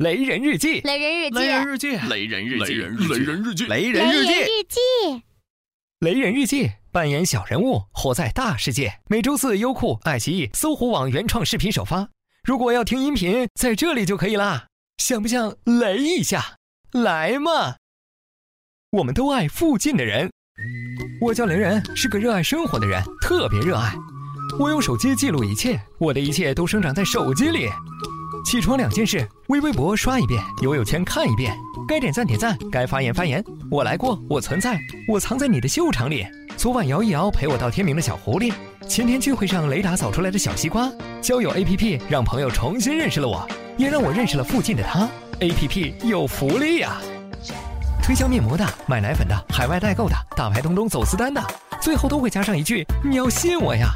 雷人日记，雷人日记，雷人日记，雷人日记，雷人日记，雷雷人日人日，记，雷人日记，扮演小人物，活在大世界。每周四，优酷、爱奇艺、搜狐网原创视频首发。如果要听音频，在这里就可以啦。想不想雷一下？来嘛！我们都爱附近的人。我叫雷人，是个热爱生活的人，特别热爱。我用手机记录一切，我的一切都生长在手机里。起床两件事：微微博刷一遍，友友圈看一遍，该点赞点赞，该发言发言。我来过，我存在，我藏在你的秀场里。昨晚摇一摇陪我到天明的小狐狸，前天聚会上雷达扫出来的小西瓜，交友 APP 让朋友重新认识了我，也让我认识了附近的他。APP 有福利呀、推销面膜的、买奶粉的、海外代购的、大牌东东走私单的，最后都会加上一句：“你要信我呀。”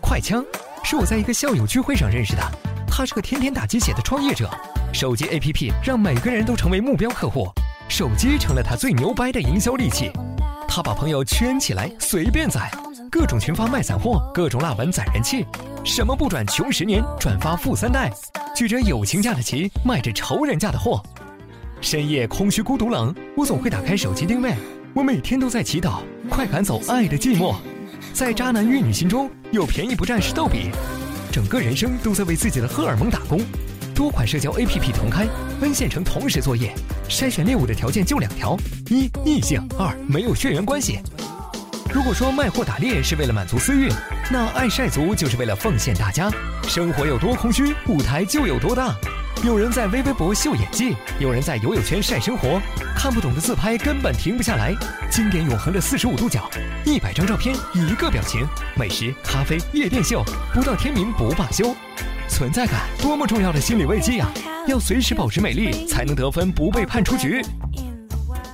快枪是我在一个校友聚会上认识的，他是个天天打鸡血的创业者。手机 APP 让每个人都成为目标客户，手机成了他最牛掰的营销利器。他把朋友圈起来，随便宰，各种群发卖散货，各种辣文攒人气，什么不转穷十年，转发富三代，举着友情价的旗，卖着仇人价的货。深夜空虚孤独冷，我总会打开手机定位，我每天都在祈祷，快赶走爱的寂寞。在渣男玉女心中，有便宜不占是逗比，整个人生都在为自己的荷尔蒙打工。多款社交 APP 同开，N 线程同时作业，筛选猎物的条件就两条：一异性，二没有血缘关系。如果说卖货打猎是为了满足私欲，那爱晒族就是为了奉献大家。生活有多空虚，舞台就有多大。有人在微微博秀演技，有人在游友圈晒生活，看不懂的自拍根本停不下来。经典永恒的四十五度角，一百张照片一个表情，美食、咖啡、夜店秀，不到天明不罢休。存在感多么重要的心理慰藉呀！要随时保持美丽，才能得分不被判出局。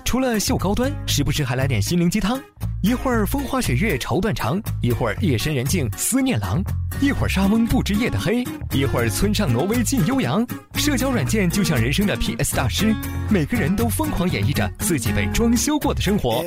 除了秀高端，时不时还来点心灵鸡汤。一会儿风花雪月愁断肠，一会儿夜深人静思念郎，一会儿沙翁不知夜的黑，一会儿村上挪威进悠扬。社交软件就像人生的 PS 大师，每个人都疯狂演绎着自己被装修过的生活。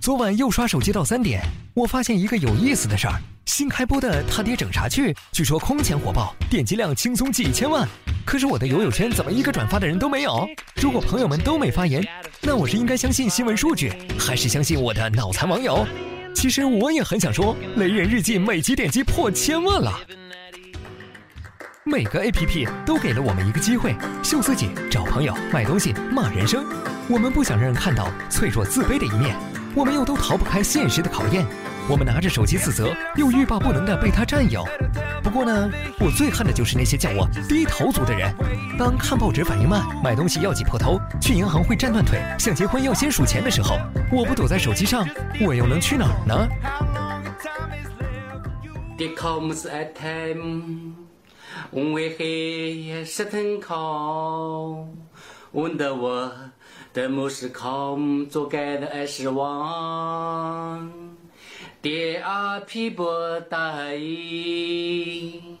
昨晚又刷手机到三点，我发现一个有意思的事儿：新开播的《他爹整啥去》，据说空前火爆，点击量轻松几千万。可是我的友友圈怎么一个转发的人都没有？如果朋友们都没发言，那我是应该相信新闻数据，还是相信我的脑残网友？其实我也很想说，《雷人日记》每集点击破千万了。每个 APP 都给了我们一个机会，秀自己、找朋友、买东西、骂人生。我们不想让人看到脆弱自卑的一面，我们又都逃不开现实的考验。我们拿着手机自责，又欲罢不能的被他占有。不过呢，我最恨的就是那些叫我低头族的人。当看报纸反应慢，买东西要挤破头，去银行会站断腿，想结婚要先数钱的时候，我不躲在手机上，我又能去哪儿呢？Det comes a time when we hear certain call, when the world the most come together as one. There are people dying.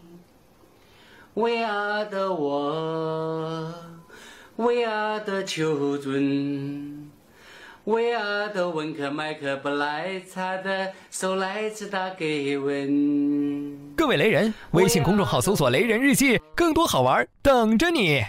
We are the world. We are the children. We are the 温克麦克不来查的手来自打给问。各位雷人，微信公众号搜索“雷人日记”，更多好玩等着你。